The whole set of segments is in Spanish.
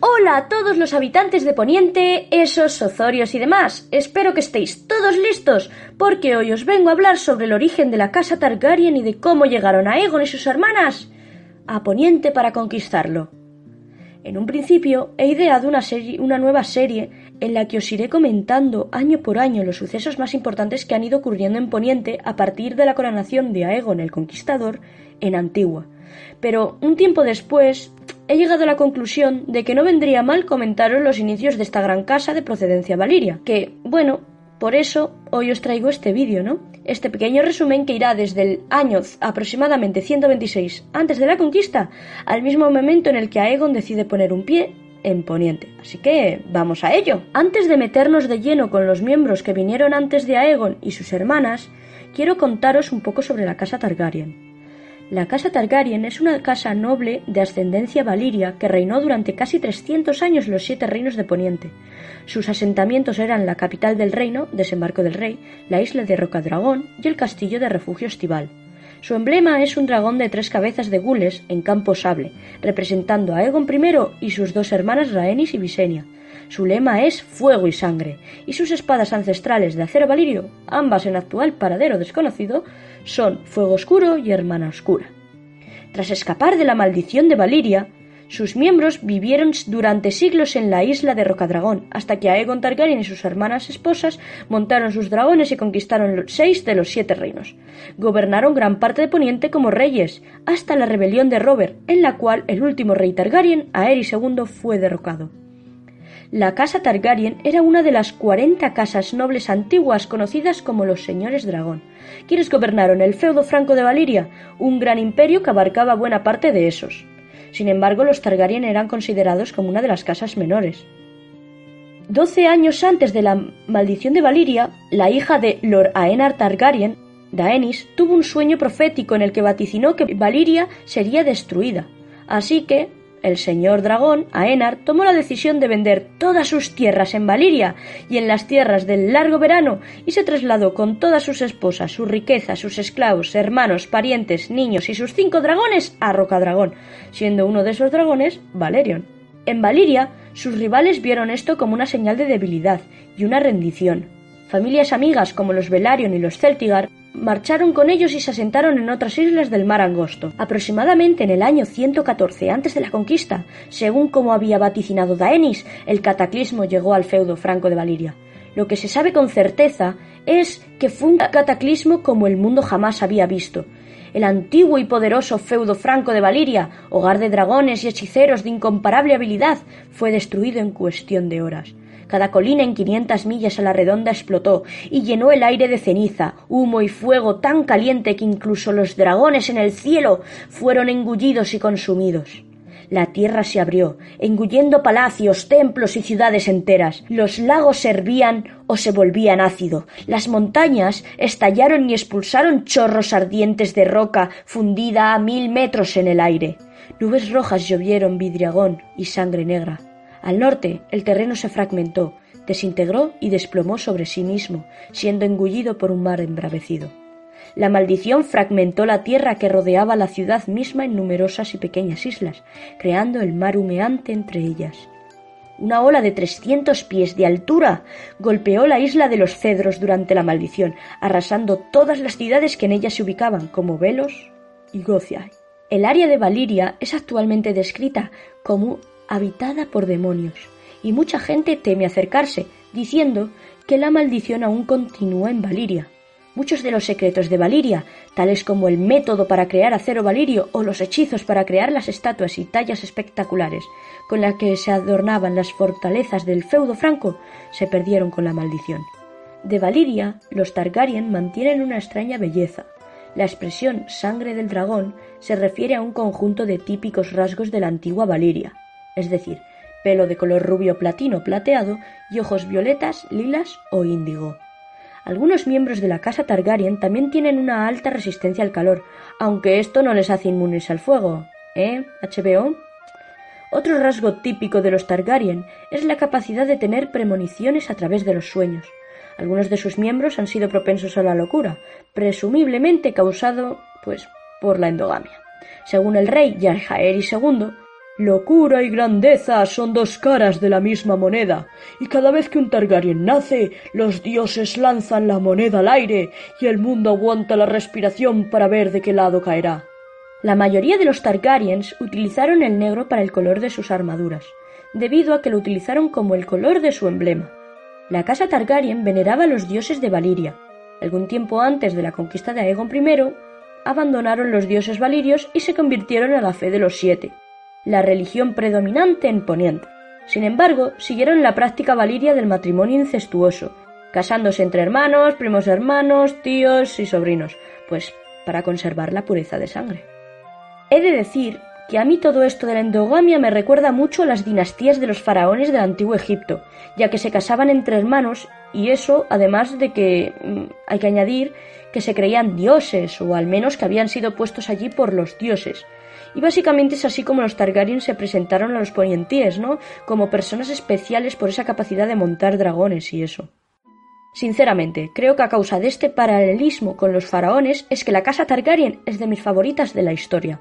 Hola a todos los habitantes de Poniente, esos ozorios y demás. Espero que estéis todos listos, porque hoy os vengo a hablar sobre el origen de la casa Targaryen y de cómo llegaron a Egon y sus hermanas a Poniente para conquistarlo. En un principio he ideado una, serie, una nueva serie en la que os iré comentando año por año los sucesos más importantes que han ido ocurriendo en Poniente a partir de la coronación de Aegon el Conquistador en Antigua. Pero un tiempo después he llegado a la conclusión de que no vendría mal comentaros los inicios de esta gran casa de procedencia valiria, que, bueno, por eso hoy os traigo este vídeo, ¿no? Este pequeño resumen que irá desde el año aproximadamente 126 antes de la conquista al mismo momento en el que Aegon decide poner un pie en Poniente. Así que vamos a ello. Antes de meternos de lleno con los miembros que vinieron antes de Aegon y sus hermanas, quiero contaros un poco sobre la casa Targaryen. La casa Targaryen es una casa noble de ascendencia valiria que reinó durante casi 300 años los siete reinos de Poniente. Sus asentamientos eran la capital del reino, Desembarco del Rey, la isla de Rocadragón y el castillo de refugio estival. Su emblema es un dragón de tres cabezas de gules en campo sable, representando a Aegon I y sus dos hermanas Rhaenys y Visenya. Su lema es Fuego y Sangre, y sus espadas ancestrales de acero valirio, ambas en actual paradero desconocido, son Fuego Oscuro y Hermana Oscura. Tras escapar de la maldición de Valiria, sus miembros vivieron durante siglos en la isla de Rocadragón, hasta que Aegon Targaryen y sus hermanas esposas montaron sus dragones y conquistaron seis de los siete reinos. Gobernaron gran parte de Poniente como reyes, hasta la rebelión de Robert, en la cual el último rey Targaryen, Aerys II, fue derrocado. La casa Targaryen era una de las cuarenta casas nobles antiguas conocidas como los señores dragón, quienes gobernaron el feudo franco de Valiria, un gran imperio que abarcaba buena parte de esos. Sin embargo, los Targaryen eran considerados como una de las casas menores. Doce años antes de la maldición de Valiria, la hija de Lord Aenar Targaryen, Daenis, tuvo un sueño profético en el que vaticinó que Valiria sería destruida. Así que, el señor dragón, Aenar, tomó la decisión de vender todas sus tierras en Valiria y en las tierras del largo verano y se trasladó con todas sus esposas, su riqueza, sus esclavos, hermanos, parientes, niños y sus cinco dragones a Rocadragón, siendo uno de esos dragones Valerion. En Valiria, sus rivales vieron esto como una señal de debilidad y una rendición. Familias amigas como los Velaryon y los Celtigar marcharon con ellos y se asentaron en otras islas del mar angosto, aproximadamente en el año 114 antes de la conquista. Según como había vaticinado Daenis, el cataclismo llegó al feudo franco de Valiria. Lo que se sabe con certeza es que fue un cataclismo como el mundo jamás había visto. El antiguo y poderoso feudo franco de Valiria, hogar de dragones y hechiceros de incomparable habilidad, fue destruido en cuestión de horas. Cada colina en quinientas millas a la redonda explotó y llenó el aire de ceniza, humo y fuego tan caliente que incluso los dragones en el cielo fueron engullidos y consumidos. La tierra se abrió, engullendo palacios, templos y ciudades enteras. Los lagos se hervían o se volvían ácido. Las montañas estallaron y expulsaron chorros ardientes de roca fundida a mil metros en el aire. Nubes rojas llovieron vidriagón y sangre negra. Al norte, el terreno se fragmentó, desintegró y desplomó sobre sí mismo, siendo engullido por un mar embravecido. La maldición fragmentó la tierra que rodeaba la ciudad misma en numerosas y pequeñas islas, creando el mar humeante entre ellas. Una ola de trescientos pies de altura golpeó la isla de los cedros durante la maldición, arrasando todas las ciudades que en ella se ubicaban, como Velos y Goziai. El área de Valiria es actualmente descrita como habitada por demonios, y mucha gente teme acercarse, diciendo que la maldición aún continúa en Valiria. Muchos de los secretos de Valiria, tales como el método para crear acero valirio o los hechizos para crear las estatuas y tallas espectaculares con las que se adornaban las fortalezas del feudo franco, se perdieron con la maldición. De Valiria, los Targaryen mantienen una extraña belleza. La expresión sangre del dragón se refiere a un conjunto de típicos rasgos de la antigua Valiria, es decir, pelo de color rubio platino plateado y ojos violetas, lilas o índigo. Algunos miembros de la casa Targaryen también tienen una alta resistencia al calor, aunque esto no les hace inmunes al fuego. ¿Eh? HBO. Otro rasgo típico de los Targaryen es la capacidad de tener premoniciones a través de los sueños. Algunos de sus miembros han sido propensos a la locura, presumiblemente causado, pues, por la endogamia. Según el rey Yarjaeris II, Locura y grandeza son dos caras de la misma moneda, y cada vez que un Targaryen nace, los dioses lanzan la moneda al aire y el mundo aguanta la respiración para ver de qué lado caerá. La mayoría de los Targaryens utilizaron el negro para el color de sus armaduras, debido a que lo utilizaron como el color de su emblema. La casa Targaryen veneraba a los dioses de Valiria. Algún tiempo antes de la conquista de Aegon I, abandonaron los dioses valirios y se convirtieron a la fe de los siete, la religión predominante en Poniente. Sin embargo, siguieron la práctica valiria del matrimonio incestuoso, casándose entre hermanos, primos hermanos, tíos y sobrinos, pues para conservar la pureza de sangre. He de decir que a mí todo esto de la endogamia me recuerda mucho a las dinastías de los faraones del antiguo Egipto, ya que se casaban entre hermanos y eso además de que mm, hay que añadir que se creían dioses o al menos que habían sido puestos allí por los dioses, y básicamente es así como los Targaryen se presentaron a los ponientíes, ¿no? Como personas especiales por esa capacidad de montar dragones y eso. Sinceramente, creo que a causa de este paralelismo con los faraones es que la casa Targaryen es de mis favoritas de la historia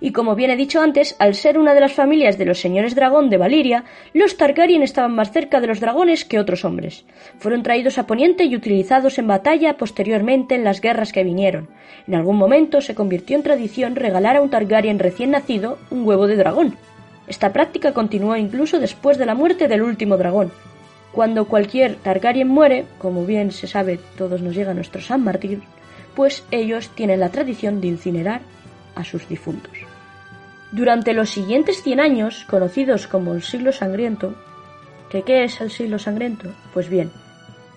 y como bien he dicho antes, al ser una de las familias de los señores dragón de Valiria, los Targaryen estaban más cerca de los dragones que otros hombres. Fueron traídos a Poniente y utilizados en batalla posteriormente en las guerras que vinieron. En algún momento se convirtió en tradición regalar a un Targaryen recién nacido un huevo de dragón. Esta práctica continuó incluso después de la muerte del último dragón. Cuando cualquier Targaryen muere, como bien se sabe, todos nos llega nuestro San Martín, pues ellos tienen la tradición de incinerar a sus difuntos. Durante los siguientes cien años, conocidos como el siglo sangriento, ¿qué es el siglo sangriento? Pues bien,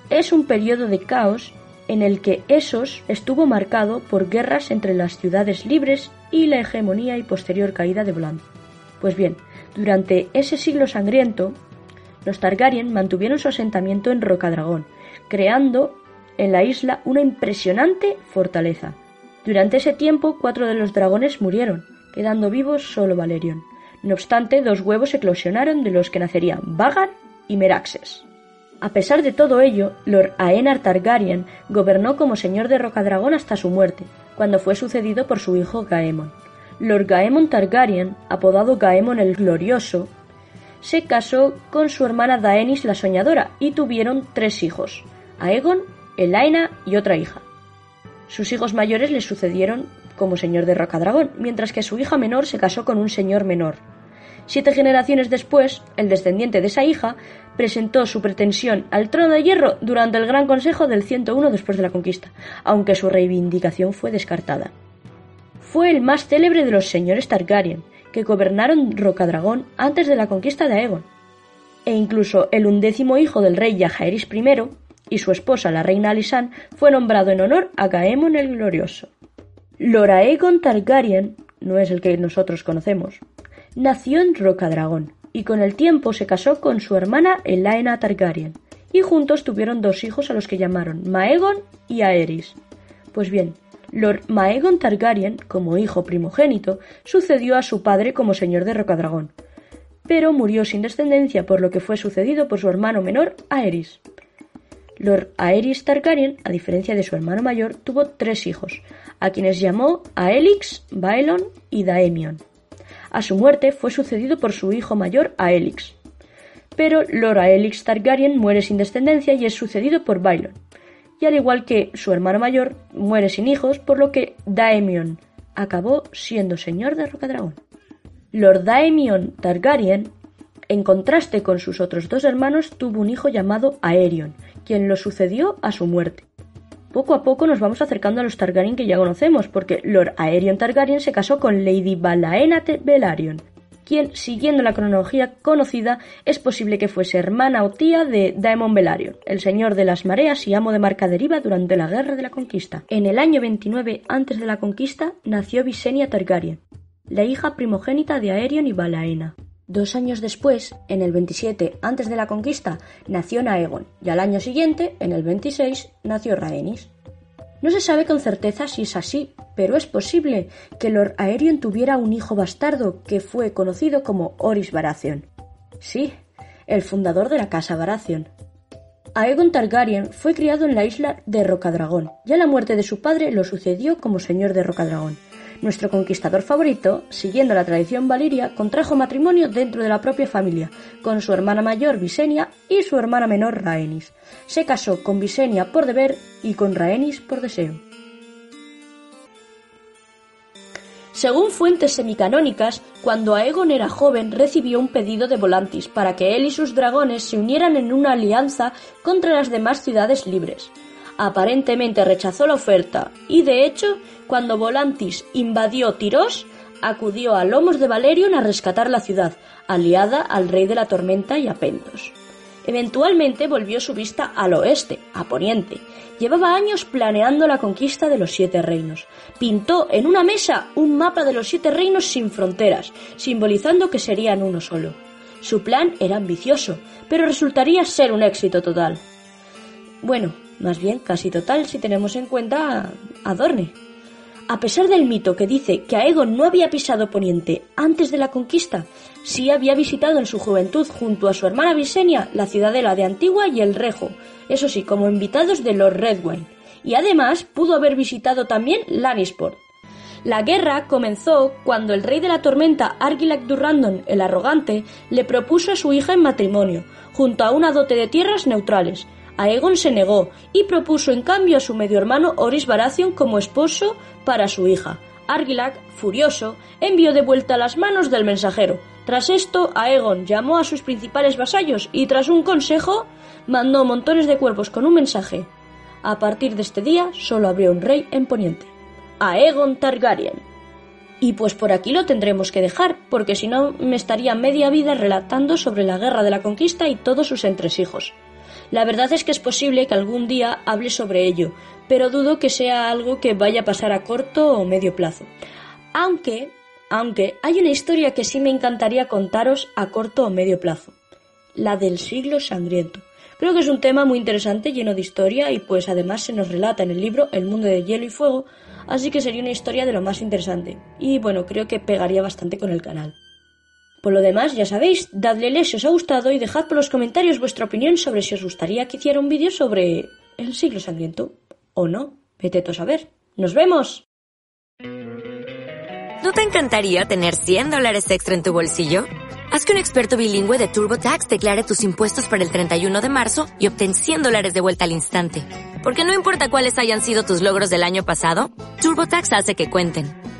es un periodo de caos en el que Esos estuvo marcado por guerras entre las ciudades libres y la hegemonía y posterior caída de Bland. Pues bien, durante ese siglo sangriento, los Targaryen mantuvieron su asentamiento en Rocadragón, creando en la isla una impresionante fortaleza. Durante ese tiempo, cuatro de los dragones murieron, quedando vivos solo Valerion. No obstante, dos huevos eclosionaron de los que nacerían Vagar y Meraxes. A pesar de todo ello, Lord Aenar Targaryen gobernó como señor de Rocadragón hasta su muerte, cuando fue sucedido por su hijo Gaemon. Lord Gaemon Targaryen, apodado Gaemon el Glorioso, se casó con su hermana Daenis la Soñadora y tuvieron tres hijos, Aegon, Elaina y otra hija. Sus hijos mayores le sucedieron como señor de Rocadragón, mientras que su hija menor se casó con un señor menor. Siete generaciones después, el descendiente de esa hija presentó su pretensión al trono de hierro durante el Gran Consejo del 101 después de la conquista, aunque su reivindicación fue descartada. Fue el más célebre de los señores Targaryen, que gobernaron Rocadragón antes de la conquista de Aegon, e incluso el undécimo hijo del rey Yajaeris I y su esposa, la reina Alisan, fue nombrado en honor a Gaemon el Glorioso. Loraegon Targaryen, no es el que nosotros conocemos, nació en Rocadragón y con el tiempo se casó con su hermana Elaena Targaryen y juntos tuvieron dos hijos a los que llamaron Maegon y Aerys. Pues bien, Lord Maegon Targaryen, como hijo primogénito, sucedió a su padre como señor de Rocadragón, pero murió sin descendencia por lo que fue sucedido por su hermano menor Aerys. Lord Aerys Targaryen, a diferencia de su hermano mayor, tuvo tres hijos, a quienes llamó Aelix, Baelon y Daemion. A su muerte fue sucedido por su hijo mayor Aelix. Pero Lord Aelix Targaryen muere sin descendencia y es sucedido por Baelon. Y al igual que su hermano mayor, muere sin hijos, por lo que Daemion acabó siendo señor de Rocadragón. Lord Daemion Targaryen, en contraste con sus otros dos hermanos, tuvo un hijo llamado Aerion, quien lo sucedió a su muerte. Poco a poco nos vamos acercando a los Targaryen que ya conocemos, porque Lord Aerion Targaryen se casó con Lady Balaena Velaryon, quien, siguiendo la cronología conocida, es posible que fuese hermana o tía de Daemon Velaryon, el señor de las mareas y amo de marca deriva durante la Guerra de la Conquista. En el año 29 antes de la conquista nació Visenya Targaryen, la hija primogénita de Aerion y Balaena. Dos años después, en el 27 antes de la conquista, nació Naegon y al año siguiente, en el 26, nació Rhaenys. No se sabe con certeza si es así, pero es posible que Lord Aerion tuviera un hijo bastardo que fue conocido como Oris Baratheon. Sí, el fundador de la casa Baratheon. Aegon Targaryen fue criado en la isla de Rocadragón y a la muerte de su padre lo sucedió como señor de Rocadragón. Nuestro conquistador favorito, siguiendo la tradición valiria, contrajo matrimonio dentro de la propia familia, con su hermana mayor Visenya y su hermana menor Rhaenys. Se casó con Visenya por deber y con Rhaenys por deseo. Según fuentes semicanónicas, cuando Aegon era joven recibió un pedido de Volantis para que él y sus dragones se unieran en una alianza contra las demás ciudades libres aparentemente rechazó la oferta y, de hecho, cuando Volantis invadió Tiros, acudió a lomos de Valerion a rescatar la ciudad, aliada al rey de la tormenta y a Pentos. Eventualmente volvió su vista al oeste, a poniente. Llevaba años planeando la conquista de los siete reinos. Pintó en una mesa un mapa de los siete reinos sin fronteras, simbolizando que serían uno solo. Su plan era ambicioso, pero resultaría ser un éxito total. Bueno, más bien casi total si tenemos en cuenta a Dorne. A pesar del mito que dice que Aegon no había pisado Poniente antes de la conquista, sí había visitado en su juventud junto a su hermana Visenya la ciudadela de Antigua y el Rejo, eso sí, como invitados de Lord Redwine, y además pudo haber visitado también Lannisport. La guerra comenzó cuando el rey de la tormenta Argilac Durrandon el Arrogante le propuso a su hija en matrimonio, junto a una dote de tierras neutrales, Aegon se negó y propuso en cambio a su medio hermano Oris Baratheon como esposo para su hija. Argilac, furioso, envió de vuelta las manos del mensajero. Tras esto, Aegon llamó a sus principales vasallos y tras un consejo mandó montones de cuerpos con un mensaje. A partir de este día solo habría un rey en Poniente. Aegon Targaryen. Y pues por aquí lo tendremos que dejar, porque si no me estaría media vida relatando sobre la guerra de la conquista y todos sus entresijos. La verdad es que es posible que algún día hable sobre ello, pero dudo que sea algo que vaya a pasar a corto o medio plazo. Aunque, aunque hay una historia que sí me encantaría contaros a corto o medio plazo, la del siglo sangriento. Creo que es un tema muy interesante, lleno de historia y pues además se nos relata en el libro El mundo de hielo y fuego, así que sería una historia de lo más interesante. Y bueno, creo que pegaría bastante con el canal. Por lo demás, ya sabéis, dadle like si os ha gustado y dejad por los comentarios vuestra opinión sobre si os gustaría que hiciera un vídeo sobre el siglo sangriento. O no, vete a saber. ¡Nos vemos! ¿No te encantaría tener 100 dólares extra en tu bolsillo? Haz que un experto bilingüe de TurboTax declare tus impuestos para el 31 de marzo y obtén 100 dólares de vuelta al instante. Porque no importa cuáles hayan sido tus logros del año pasado, TurboTax hace que cuenten